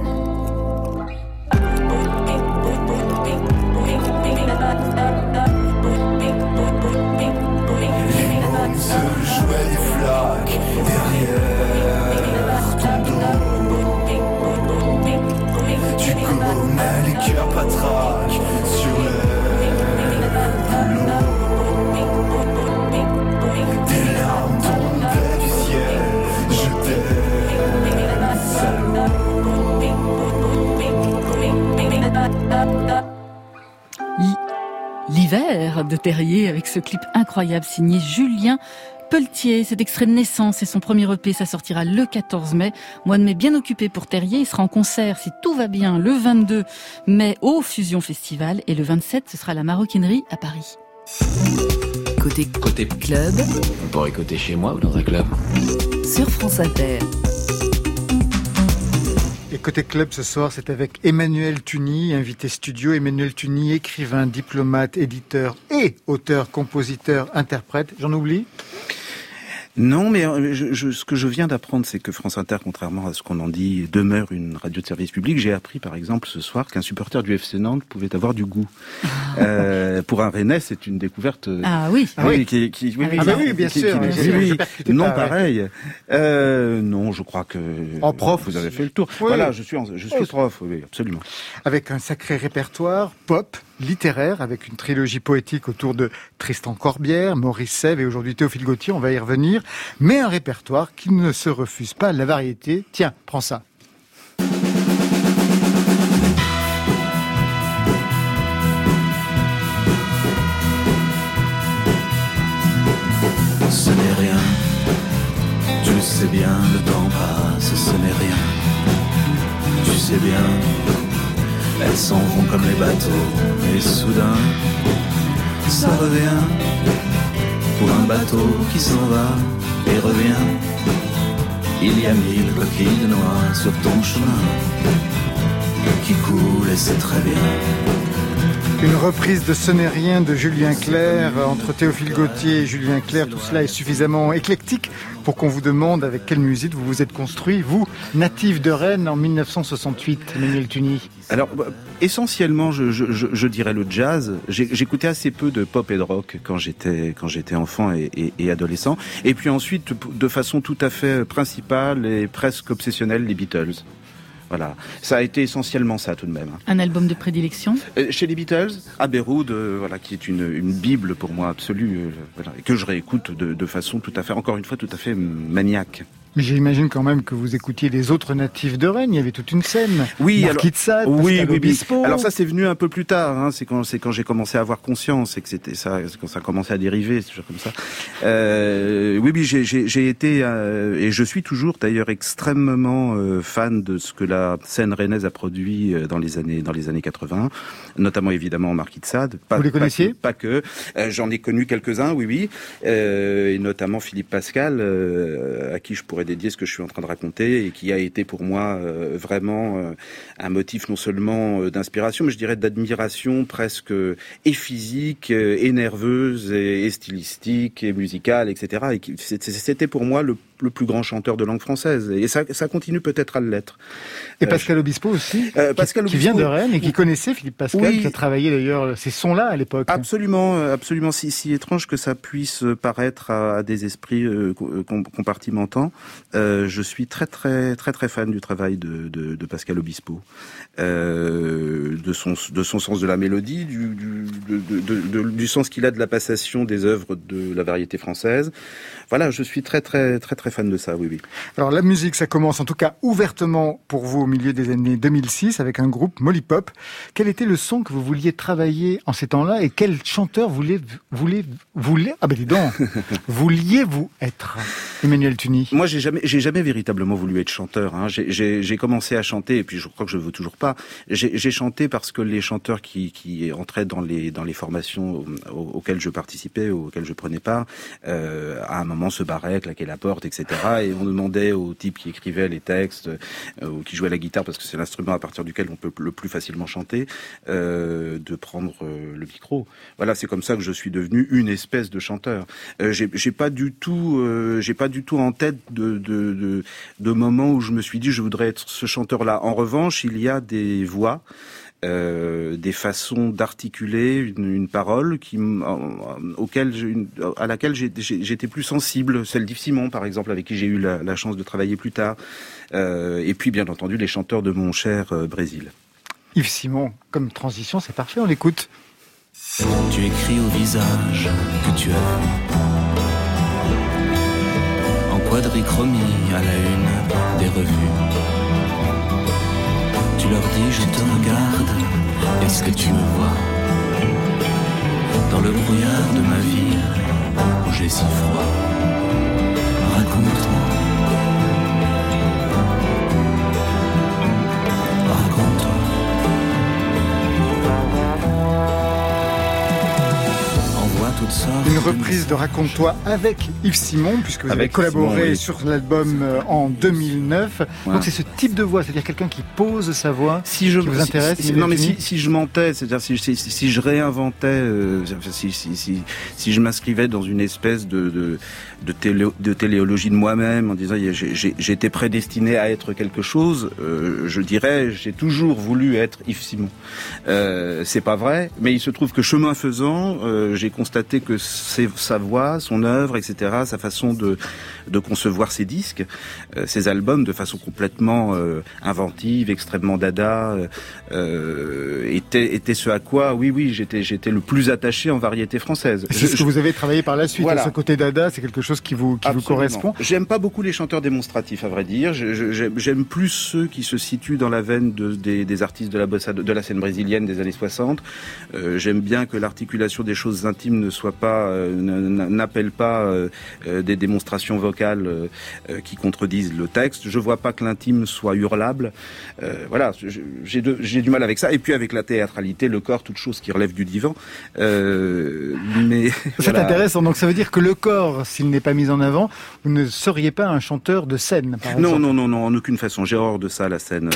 Terrier avec ce clip incroyable signé Julien Pelletier, cet extrait de naissance et son premier EP, ça sortira le 14 mai. Mois de mai bien occupé pour Terrier, il sera en concert si tout va bien le 22 mai au Fusion Festival et le 27 ce sera la maroquinerie à Paris. Côté, côté club. On pourrait écouter chez moi ou dans un club? Sur France Inter. Côté club ce soir, c'est avec Emmanuel Tuny, invité studio. Emmanuel Tuny, écrivain, diplomate, éditeur et auteur, compositeur, interprète. J'en oublie? Non, mais euh, je, ce que je viens d'apprendre, c'est que France Inter, contrairement à ce qu'on en dit, demeure une radio de service public. J'ai appris, par exemple, ce soir, qu'un supporter du FC Nantes pouvait avoir du goût. Ah. euh, pour un Rennais, c'est une découverte. Euh, ah oui. Ah oui, qui, qui, oui, ah bah oui, bien sûr. non, pareil. Euh, non, je crois que. En prof, vous avez fait le tour. Voilà, je suis, je suis prof, oui, absolument. Avec un sacré répertoire pop, littéraire, avec une trilogie poétique autour de Tristan Corbière, Maurice Sèvres et aujourd'hui Théophile Gauthier. On va y revenir mais un répertoire qui ne se refuse pas à la variété. Tiens, prends ça. Ce n'est rien, tu sais bien, le temps passe, ce n'est rien. Tu sais bien, elles s'en vont comme les bateaux, et soudain, ça revient pour un bateau qui s'en va et revient. Il y a mille coquilles de noix sur ton chemin qui coulent et c'est très bien. Une reprise de Ce n'est rien de Julien Clerc entre Théophile Gauthier et Julien Clerc. Tout cela est suffisamment éclectique pour qu'on vous demande avec quelle musique vous vous êtes construit, vous, natif de Rennes en 1968, Emmanuel Tuny. Alors, bah, essentiellement, je, je, je, dirais le jazz. J'écoutais assez peu de pop et de rock quand j'étais quand j'étais enfant et, et, et, adolescent. Et puis ensuite, de façon tout à fait principale et presque obsessionnelle, les Beatles. Voilà, ça a été essentiellement ça tout de même. Un album de prédilection? Euh, Chez les Beatles, Abbey Road, euh, voilà, qui est une, une, bible pour moi absolue, euh, voilà, et que je réécoute de, de façon tout à fait, encore une fois, tout à fait maniaque. Mais j'imagine quand même que vous écoutiez les autres natifs de Rennes. Il y avait toute une scène. Oui, alors, oui, oui, Alors ça, c'est venu un peu plus tard. Hein. C'est quand, c'est quand j'ai commencé à avoir conscience et que c'était ça, quand ça a commencé à dériver, c'est comme ça. Euh, oui, oui, j'ai été euh, et je suis toujours d'ailleurs extrêmement euh, fan de ce que la scène rennaise a produit dans les années dans les années 80, notamment évidemment Marquis de Sade. Pas, vous les connaissiez? Pas que. J'en ai connu quelques-uns, oui, oui, et notamment Philippe Pascal, à qui je pourrais dédié ce que je suis en train de raconter et qui a été pour moi euh, vraiment euh, un motif non seulement euh, d'inspiration, mais je dirais d'admiration presque et physique, et nerveuse, et, stylistique, et musicale, etc. Et c'était pour moi le le plus grand chanteur de langue française. Et ça, ça continue peut-être à l'être. Et Pascal Obispo aussi, euh, Pascal qui, vient de Rennes et qui connaissait Philippe Pascal, qui a travaillé d'ailleurs ces sons-là à l'époque. Absolument, euh, absolument. Si, si étrange que ça puisse paraître à, des esprits euh, compartimentants, euh, je suis très très très très fan du travail de, de, de Pascal Obispo, euh, de son de son sens de la mélodie, du du, de, du sens qu'il a de la passation des œuvres de la variété française. Voilà, je suis très très très très fan de ça, oui, oui. Alors la musique, ça commence en tout cas ouvertement pour vous au milieu des années 2006 avec un groupe Molly Pop. Quel était le son que vous vouliez travailler en ces temps-là et quel chanteur voulez, voulez, ah ben dis donc, vouliez-vous être, Emmanuel Tuny? Moi, j'ai jamais, j'ai jamais véritablement voulu être chanteur. Hein. J'ai commencé à chanter et puis je crois que je veux toujours pas. J'ai chanté parce que les chanteurs qui, qui entraient dans les dans les formations auxquelles je participais, auxquelles je prenais part, euh, à un moment se barraient, claquaient la porte, etc. Et on demandait aux types qui écrivaient les textes euh, ou qui jouaient la guitare, parce que c'est l'instrument à partir duquel on peut le plus facilement chanter, euh, de prendre euh, le micro. Voilà, c'est comme ça que je suis devenu une espèce de chanteur. J'ai pas du tout, j'ai pas du tout en tête de, de, de, de moments où je me suis dit je voudrais être ce chanteur-là. En revanche, il y a des voix. Euh, des façons d'articuler une, une, parole qui, auquel à laquelle j'étais plus sensible, celle d'Yves Simon par exemple, avec qui j'ai eu la, la, chance de travailler plus tard, euh, et puis bien entendu les chanteurs de mon cher euh, Brésil. Yves Simon, comme transition, c'est parfait, on l'écoute. Tu écris au visage que tu as en quadrichromie à la une des revues leur dis je te regarde, est-ce que tu me vois? Dans le brouillard de ma vie, où j'ai si froid, raconte-moi. Une reprise de Raconte-toi avec Yves Simon, puisque vous avez collaboré sur l'album euh, en 2009. Donc c'est ce type de voix, c'est-à-dire quelqu'un qui pose sa voix, si je, qui vous intéresse. Si, non mais si, si je mentais, c'est-à-dire si, je réinventais, euh, si, je m'inscrivais dans une espèce de, de, de, télé, de téléologie de moi-même en disant été prédestiné à être quelque chose, euh, je dirais j'ai toujours voulu être Yves Simon. Euh, c'est pas vrai, mais il se trouve que chemin faisant, j'ai constaté que sa voix, son œuvre, etc., sa façon de, de concevoir ses disques, euh, ses albums de façon complètement euh, inventive, extrêmement dada, euh, était, était ce à quoi, oui, oui, j'étais, j'étais le plus attaché en variété française. C'est ce que vous avez travaillé par la suite. Voilà. Ce côté dada, c'est quelque chose qui vous, qui vous correspond. J'aime pas beaucoup les chanteurs démonstratifs, à vrai dire. J'aime plus ceux qui se situent dans la veine de, des, des, artistes de la bossa, de la scène brésilienne des années 60. Euh, J'aime bien que l'articulation des choses intimes ne soit pas, euh, n'appelle pas euh, des démonstrations vocales euh, qui contredisent le texte. Je vois pas que l'intime soit hurlable. voilà, j'ai du mal avec ça. Et puis avec la théâtralité, le corps, toute chose qui relève du divan. mais c'est voilà. intéressant. Donc ça veut dire que le corps, s'il n'est pas mis en avant, vous ne seriez pas un chanteur de scène. Par non, non, non, non, en aucune façon. J'ai horreur de ça, la scène.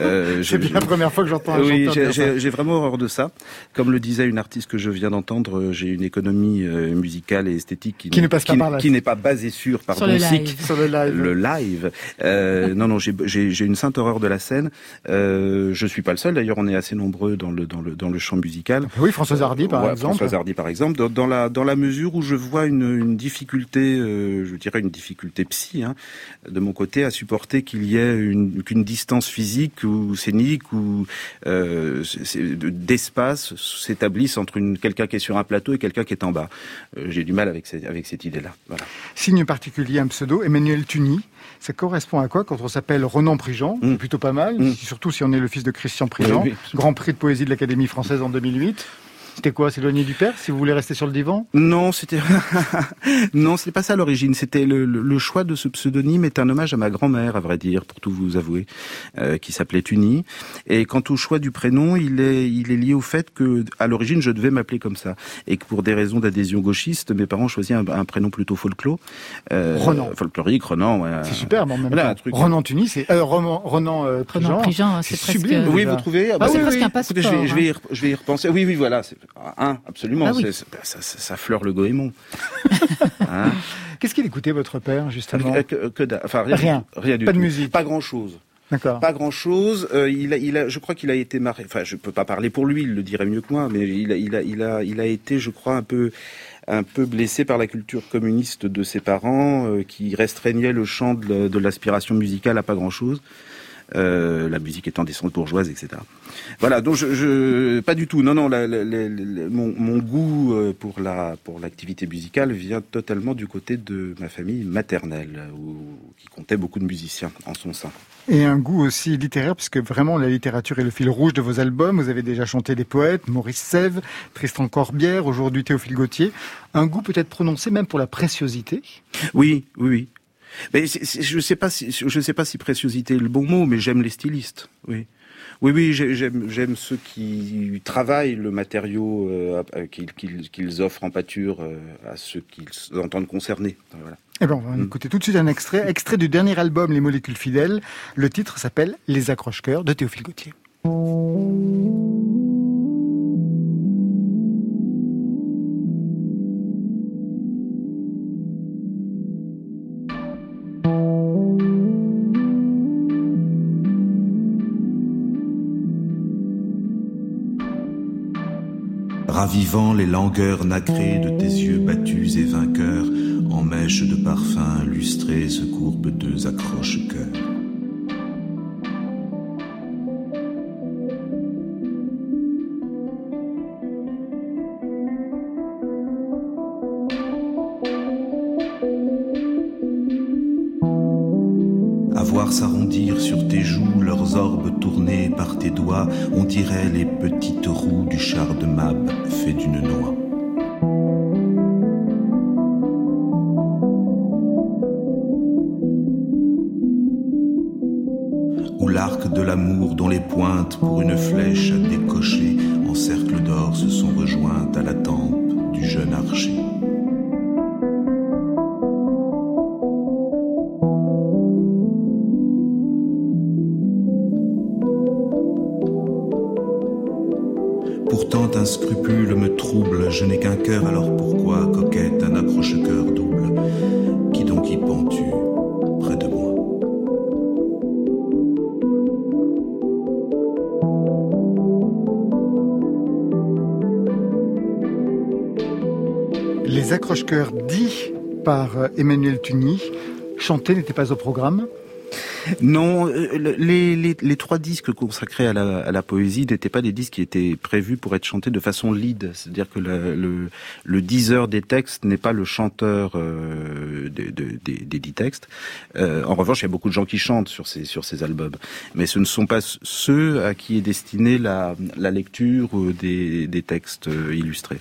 Euh, c'est bien la première fois que j'entends un oui, j'ai vraiment horreur de ça. Comme le disait une artiste que je viens d'entendre, j'ai une économie euh, musicale et esthétique qui, qui ne passe qui, pas qui n'est pas basée sur, pardon, sur le live. Sur le live. Le live. Euh, non, non, j'ai une sainte horreur de la scène. Euh, je suis pas le seul. D'ailleurs, on est assez nombreux dans le dans le dans le champ musical. Oui, Françoise Hardy par ouais, exemple. Françoise Hardy par exemple. Dans, dans, la dans la mesure où je vois une, une difficulté, euh, je dirais une difficulté psy, hein, de mon côté, à supporter qu'il y ait une qu'une distance physique ou scénique ou euh, d'espace s'établisse entre une quelqu'un qui est sur un plateau et quelqu'un qui est en bas. Euh, J'ai du mal avec, cette, avec cette idée-là. Voilà. Signe particulier, un pseudo, Emmanuel Tuny. Ça correspond à quoi quand on s'appelle Renan Prigent mmh. Plutôt pas mal, mmh. surtout si on est le fils de Christian Prigent, oui, oui. Grand Prix de poésie de l'Académie française en 2008. C'était quoi S'éloigner du père Si vous voulez rester sur le divan? Non, c'était non, c'est pas ça l'origine. C'était le, le, le, choix de ce pseudonyme est un hommage à ma grand-mère, à vrai dire, pour tout vous avouer, euh, qui s'appelait Tuni. Et quant au choix du prénom, il est il est lié au fait que à l'origine je devais m'appeler comme ça, et que pour des raisons d'adhésion gauchiste, mes parents choisirent un, un prénom plutôt folklore. Euh, Renan. Folklorique, Renan. Ouais. C'est super, mais en même voilà, temps. Un truc... Renan Tuni, c'est euh, Renan, Renan euh, Renan Prigent, c'est sublime. Oui, vous trouvez ah, bah, C'est oui, presque oui. un passeport. Écoutez, je, vais, je, vais y, je vais y repenser. Oui, oui, voilà. Un, absolument. Ah oui. ça, ça, ça, fleure le goémon. hein Qu'est-ce qu'il écoutait votre père justement que, que, Enfin rien. Rien. Rien du pas tout. de musique. Pas grand chose. D'accord. Pas grand chose. Euh, il a, il a, je crois qu'il a été marqué. Enfin, je peux pas parler pour lui. Il le dirait mieux que moi. Mais il a, il a, il a, il a été, je crois, un peu un peu blessé par la culture communiste de ses parents, euh, qui restreignait le champ de l'aspiration musicale à pas grand-chose. Euh, la musique étant descente bourgeoise, etc. Voilà, donc je, je pas du tout. Non, non, la, la, la, mon, mon, goût euh, pour la pour l'activité musicale vient totalement du côté de ma famille maternelle, où, qui comptait beaucoup de musiciens en son sein. Et un goût aussi littéraire, puisque vraiment la littérature est le fil rouge de vos albums. Vous avez déjà chanté des poètes, Maurice Sèvres, Tristan Corbière, aujourd'hui Théophile Gautier. Un goût peut-être prononcé même pour la préciosité? Oui, oui, oui. Mais c est, c est, je sais pas si je sais pas si préciosité est le bon mot, mais j'aime les stylistes. Oui. Oui, oui, j'aime ceux qui travaillent le matériau euh, qu'ils qu qu offrent en pâture euh, à ceux qu'ils entendent concernés. Voilà. Eh ben, on va mmh. écouter tout de suite un extrait, extrait du dernier album Les Molécules Fidèles. Le titre s'appelle Les Accroche-Cœurs de Théophile Gautier. Ravivant les langueurs nacrées de tes yeux battus et vainqueurs, en mèche de parfum lustrée se courbent deux accroche-cœurs. Voir s'arrondir sur tes joues leurs orbes tournés par tes doigts, on dirait les petites roues du char de Mab fait d'une noix. Ou l'arc de l'amour dont les pointes pour une flèche à décocher en cercle d'or se sont rejointes à la tempe Emmanuel Tuny, chanter n'était pas au programme non, euh, les, trois disques consacrés à la, poésie n'étaient pas des disques qui étaient prévus pour être chantés de façon lead, c'est-à-dire que le, le, diseur des textes n'est pas le chanteur euh, des, dix textes. Euh, en revanche, il y a beaucoup de gens qui chantent sur ces, albums, mais ce ne sont pas ceux à qui est destinée la, lecture des, textes illustrés.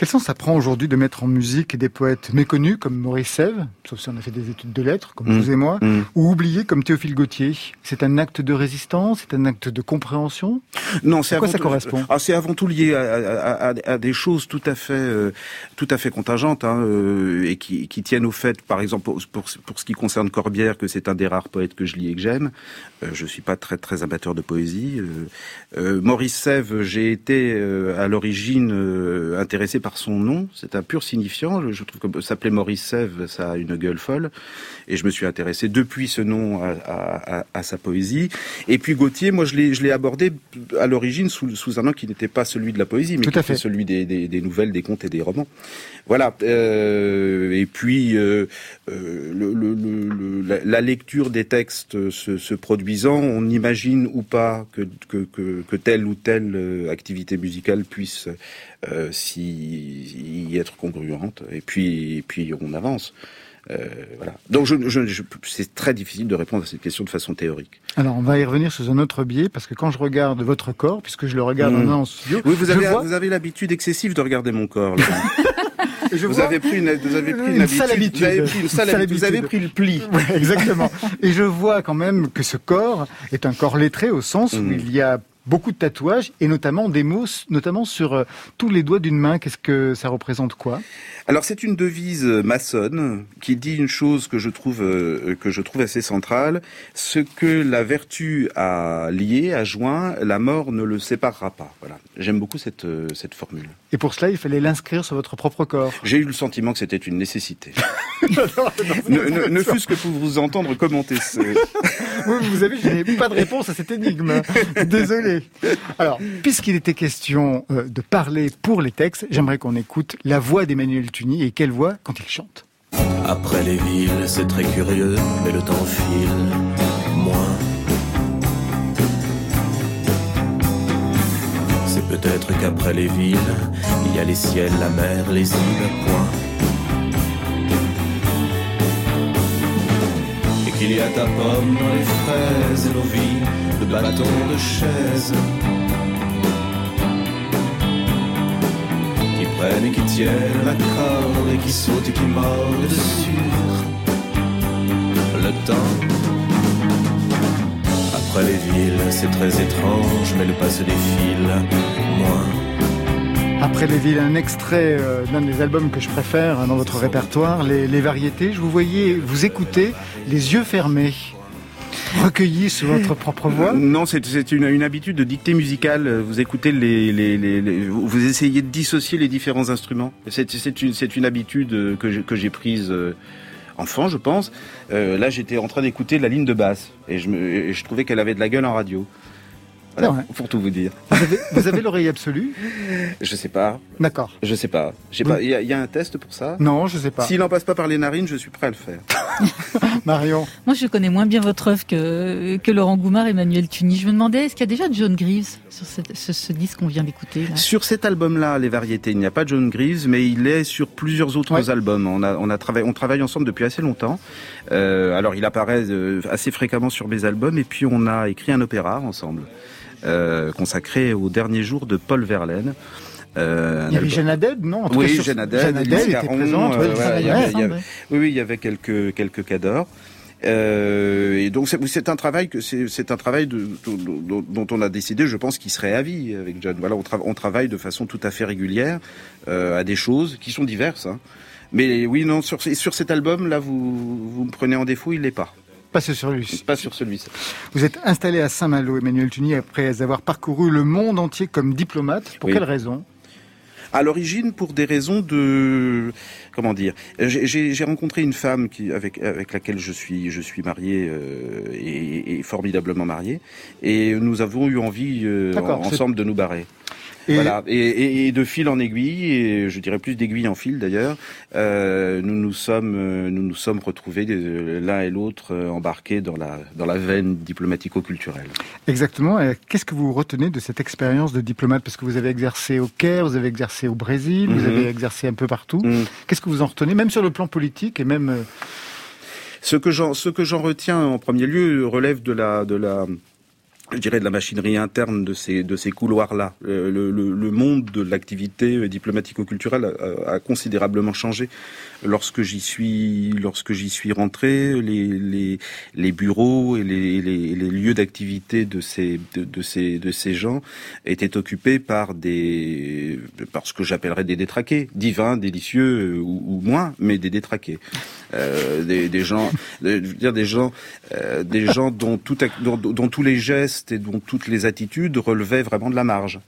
Quel sens ça prend aujourd'hui de mettre en musique des poètes méconnus comme Maurice Sèvres, sauf si on a fait des études de lettres, comme mmh. vous et moi, mmh. ou oubliés comme Théophile Gautier C'est un acte de résistance C'est un acte de compréhension? Non, c'est à quoi ça correspond? Ah, C'est avant tout lié à, à, à, à, des choses tout à fait, euh, tout à fait contingentes hein, euh, et qui, qui, tiennent au fait, par exemple, pour, pour, pour, ce qui concerne Corbière, que c'est un des rares poètes que je lis et que j'aime. Euh, je suis pas très très amateur de poésie. Euh, Maurice Sèvres, j'ai été à l'origine intéressé par son nom. C'est un pur signifiant. Je trouve que s'appeler Maurice Sèvres, ça a une gueule folle. Et je me suis intéressé depuis ce nom à, à, à sa poésie. Et puis Gauthier, moi, je l'ai, abordé à l'origine sous, sous, un nom qui n'était pas celui de la poésie, mais Tout qui était celui des, des, des, nouvelles, des contes et des romans. Voilà. Euh, et puis euh, euh, le, le, le, la, lecture des textes se, se, produisant, on imagine ou pas que, que, que, que telle ou telle activité musicale puisse euh, s'y y être congruente. Et puis, et puis on avance. Euh, voilà. Donc je, je, je, c'est très difficile de répondre à cette question de façon théorique. Alors on va y revenir sous un autre biais parce que quand je regarde votre corps, puisque je le regarde mmh. en studio, oui, vous avez, vois... vous avez l'habitude excessive de regarder mon corps. Je vous vois avez pris une, vous avez pris une, habitude. Vous avez pris, une sale sale habitude. Vous avez pris le pli. Ouais, exactement. Et je vois quand même que ce corps est un corps lettré au sens où Mm. il y a beaucoup de tatouages et notamment des mots, notamment sur euh, tous les doigts d'une main. Qu'est-ce que ça représente quoi? Alors c'est une devise maçonne qui dit une chose que je trouve euh, que je trouve assez centrale ce que la vertu a lié, a joint, la mort ne le séparera pas. Voilà. J'aime beaucoup cette euh, cette formule. Et pour cela, il fallait l'inscrire sur votre propre corps. J'ai eu le sentiment que c'était une nécessité. ne ne, ne fût-ce que pour vous entendre commenter ce. oui, vous avez, je n'ai pas de réponse à cette énigme. Désolé. Alors, puisqu'il était question euh, de parler pour les textes, j'aimerais qu'on écoute la voix d'Emmanuel Tuny et quelle voix quand il chante. Après les villes, c'est très curieux, mais le temps file moins. C'est peut-être qu'après les villes, il y a les ciels, la mer, les îles, point. Et qu'il y a ta pomme dans les fraises et nos vies, bâton de chaise. Qui prennent et qui tiennent la corde et qui sautent et qui mordent dessus. Le temps. Après les villes, c'est très étrange, mais le passé défile moins. Après les villes, un extrait euh, d'un des albums que je préfère hein, dans votre répertoire, les, les, variétés. Je vous voyais vous écouter les yeux fermés. Recueillis sous votre propre voix Non, c'est une, habitude de dictée musicale. Vous écoutez les, les, les, vous essayez de dissocier les différents instruments. C'est une, habitude que j'ai prise enfant, je pense. Euh, là, j'étais en train d'écouter la ligne de basse et je trouvais qu'elle avait de la gueule en radio. Voilà, ouais. pour tout vous dire. Vous avez, avez l'oreille absolue Je sais pas. D'accord. Je sais pas. Il oui. y, y, a un test pour ça? Non, je sais pas. S'il n'en passe pas par les narines, je suis prêt à le faire. Marion Moi, je connais moins bien votre œuvre que, que Laurent Goumard et Emmanuel Tuny. Je me demandais, est-ce qu'il y a déjà John Greaves sur cette, ce, ce, disque qu'on vient d'écouter Sur cet album-là, Les Variétés, il n'y a pas John Greaves, mais il est sur plusieurs autres ouais. albums. On, a, on, a travaillé, on travaille ensemble depuis assez longtemps. Euh, alors, il apparaît euh, assez fréquemment sur mes albums, et puis on a écrit un opéra ensemble. Euh, consacré au dernier jour de Paul Verlaine. Euh, il y avait Jeanne Haddad, non en tout Oui. Jeanne Haddad, était présente. Euh, oui, oui, il y avait quelques quelques cadors. Euh, et donc c'est un travail que c'est un travail de, de, dont on a décidé, je pense, qu'il serait à vie avec John. Voilà, on, tra on, travaille de façon tout à fait régulière euh, à des choses qui sont diverses. Hein. Mais oui, non, sur, sur cet album là, vous vous me prenez en défaut, il l'est pas. Pas sur celui-ci. Pas sur celui-ci. Vous êtes installé à Saint-Malo, Emmanuel Tuni, après avoir parcouru le monde entier comme diplomate. Pour quelle raison? À l'origine, pour des raisons de comment dire, j'ai rencontré une femme qui avec avec laquelle je suis je suis marié euh, et, et, formidablement marié, et nous avons eu envie euh, ensemble de nous barrer. Et... Voilà. Et, et, de fil en aiguille, et je dirais plus d'aiguille en fil d'ailleurs, euh, nous nous sommes euh, nous nous sommes retrouvés euh, l'un et l'autre embarqués dans la dans la veine diplomatico-culturelle. Exactement. Qu'est-ce que vous retenez de cette expérience de diplomate? Parce que vous avez exercé au Caire, vous avez exercé au Brésil, vous mhm. avez exercé un peu partout. Mhm. Qu'est-ce que vous en retenez, même sur le plan politique et même ce que j'en ce que j'en retiens en premier lieu relève de la de la je dirais de la machinerie interne de ces de ces couloirs-là. Le, le, le, monde de l'activité diplomatico-culturelle a, a, considérablement changé lorsque j'y suis lorsque j'y suis rentré. Les, les, les bureaux et les, les, les lieux d'activité de ces de, de, ces de ces gens étaient occupés par des par ce que j'appellerais des détraqués, divins, délicieux ou, ou moins, mais des détraqués. Euh, des, des gens, je veux dire des gens, euh, des gens dont tout dont, dont tous les gestes et dont toutes les attitudes relevaient vraiment de la marge.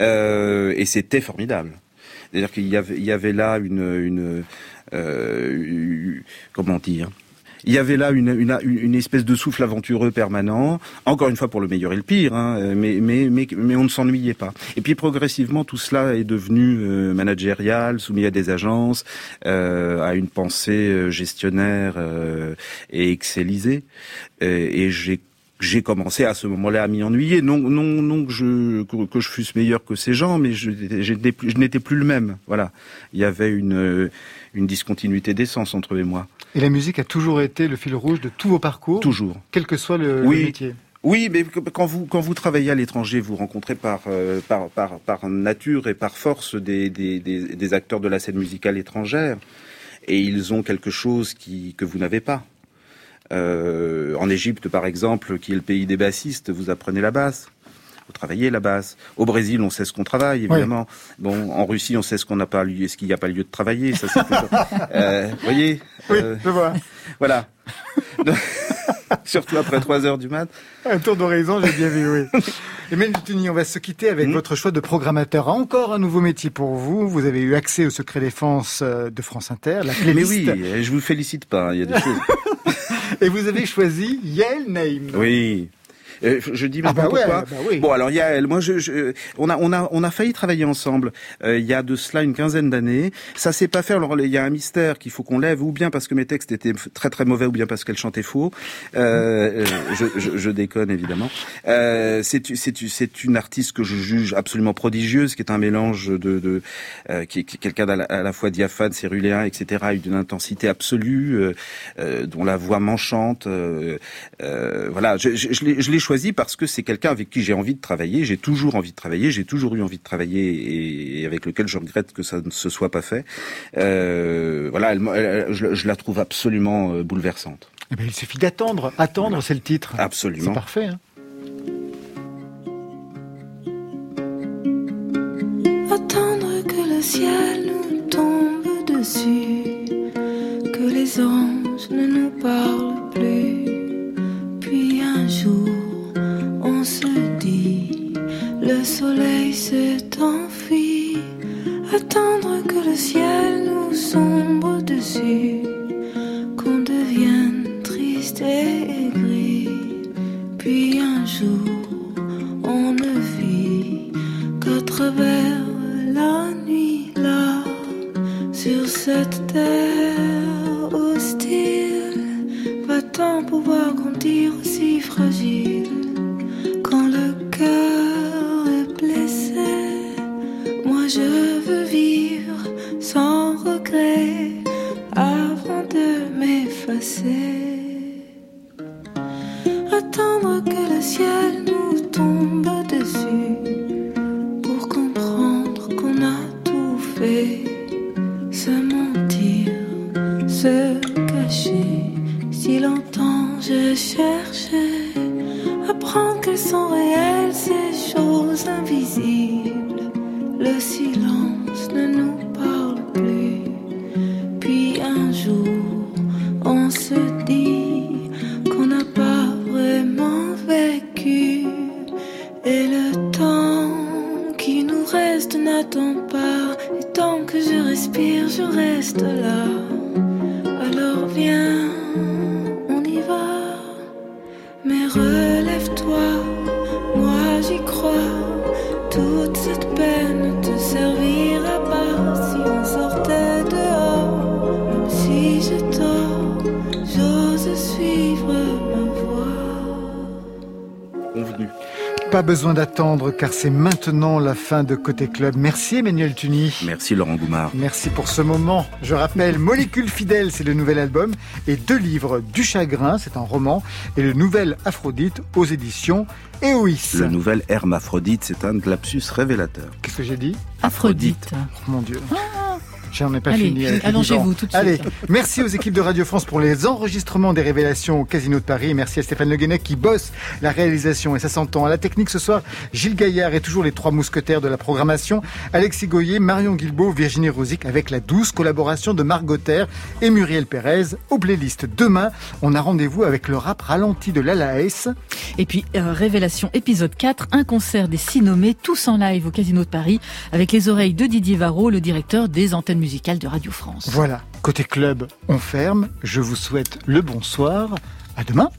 Euh, et c'était formidable. C'est-à-dire qu'il y y avait là une, une euh, comment dire il y avait là une, une, une, espèce de souffle aventureux permanent, encore une fois pour le meilleur et le pire, hein, mais, mais, mais, mais on ne s'ennuyait pas. Et puis progressivement, tout cela est devenu euh, managérial, soumis à des agences, euh, à une pensée euh, gestionnaire euh, et excellisée. et j'ai j'ai commencé à ce moment-là à m'y ennuyer. Non, non, non que je que, je fusse meilleur que ces gens, mais je, je n'étais plus le même. Voilà, il y avait une une discontinuité d'essence entre eux et moi. Et la musique a toujours été le fil rouge de tous vos parcours. Toujours. Quel que soit le, métier. Oui, mais quand vous quand vous travaillez à l'étranger, vous rencontrez par, euh, par par par nature et par force des, des, des, des acteurs de la scène musicale étrangère, et ils ont quelque chose qui que vous n'avez pas. Euh, en Égypte, par exemple, qui est le pays des bassistes, vous apprenez la basse. Vous travaillez la basse. Au Brésil, on sait ce qu'on travaille, évidemment. Bon, en Russie, on sait ce qu'on n'a pas lieu, ce qu'il n'y a pas lieu de travailler. Ça, c'est euh, voyez. Oui, euh, je vois. Voilà. Surtout après 3 heures du mat. Un tour d'horizon, j'ai bien vu, oui. Emmanuel Tuni, on va se quitter avec hmm. votre choix de programmateur. Encore un nouveau métier pour vous. Vous avez eu accès au secret défense euh, de France Inter, la playlist. Mais oui, je vous félicite pas, hein, il y a des choses. Et vous avez choisi Yale Name. Oui. Euh, je dis mais ah bah pourquoi bah Bon alors il y a moi je, je, on a on a on a failli travailler ensemble euh, il y a de cela une quinzaine d'années. Ça s'est pas fait. Alors il y a un mystère qu'il faut qu'on lève ou bien parce que mes textes étaient très très mauvais ou bien parce qu'elle chantait faux. Euh, je, je, je, déconne évidemment. Euh, c'est c'est c'est une artiste que je juge absolument prodigieuse, qui est un mélange de, de euh, qui, est quelqu'un à la fois diaphane, céruléen, etc. et d'une intensité absolue, dont la voix m'enchante. voilà, je, je, je l'ai choisi parce que c'est quelqu'un avec qui j'ai envie de travailler, j'ai toujours envie de travailler, j'ai toujours eu envie de travailler et, avec lequel je regrette que ça ne se soit pas fait. Euh, voilà, je, la trouve absolument euh, bouleversante. Eh ben, il suffit d'attendre. Attendre, c'est le titre. Absolument. C'est parfait. Hein. attendre que le ciel nous tombe dessus, que les anges ne nous parlent soleil s'est enfui, attendre que le ciel nous sombre dessus, qu'on devienne triste et gris, puis un jour on ne vit qu'à travers la nuit là, sur cette terre hostile, va-t-on pouvoir grandir aussi fragile? Sont réelles, ces choses invisibles. Le silence car c'est maintenant la fin de Côté Club. Merci Emmanuel Tuni. Merci Laurent Goumard. Merci pour ce moment. Je rappelle, Molécule fidèle, c'est le nouvel album, et deux livres, Du chagrin, c'est un roman, et le nouvel Aphrodite aux éditions EOIS. Le nouvel Hermaphrodite, c'est un lapsus révélateur. Qu'est-ce que j'ai dit? Aphrodite. Oh, mon Dieu. Ai pas Allez, fini. allongez-vous tout de suite. Allez, merci aux équipes de Radio France pour les enregistrements des révélations au Casino de Paris. Merci à Stéphane Le Guenec qui bosse la réalisation et ça s'entend. À la technique ce soir, Gilles Gaillard et toujours les trois mousquetaires de la programmation. Alexis Goyer, Marion Guilbault, Virginie Rosic avec la douce collaboration de Margot Terre et Muriel Pérez. Aux playlists demain, on a rendez-vous avec le rap ralenti de l'Alaes. Et puis, euh, Révélation épisode 4, un concert des six nommés, tous en live au Casino de Paris, avec les oreilles de Didier Varro, le directeur des antennes de Radio France. Voilà, côté club, on ferme. Je vous souhaite le bonsoir. À demain.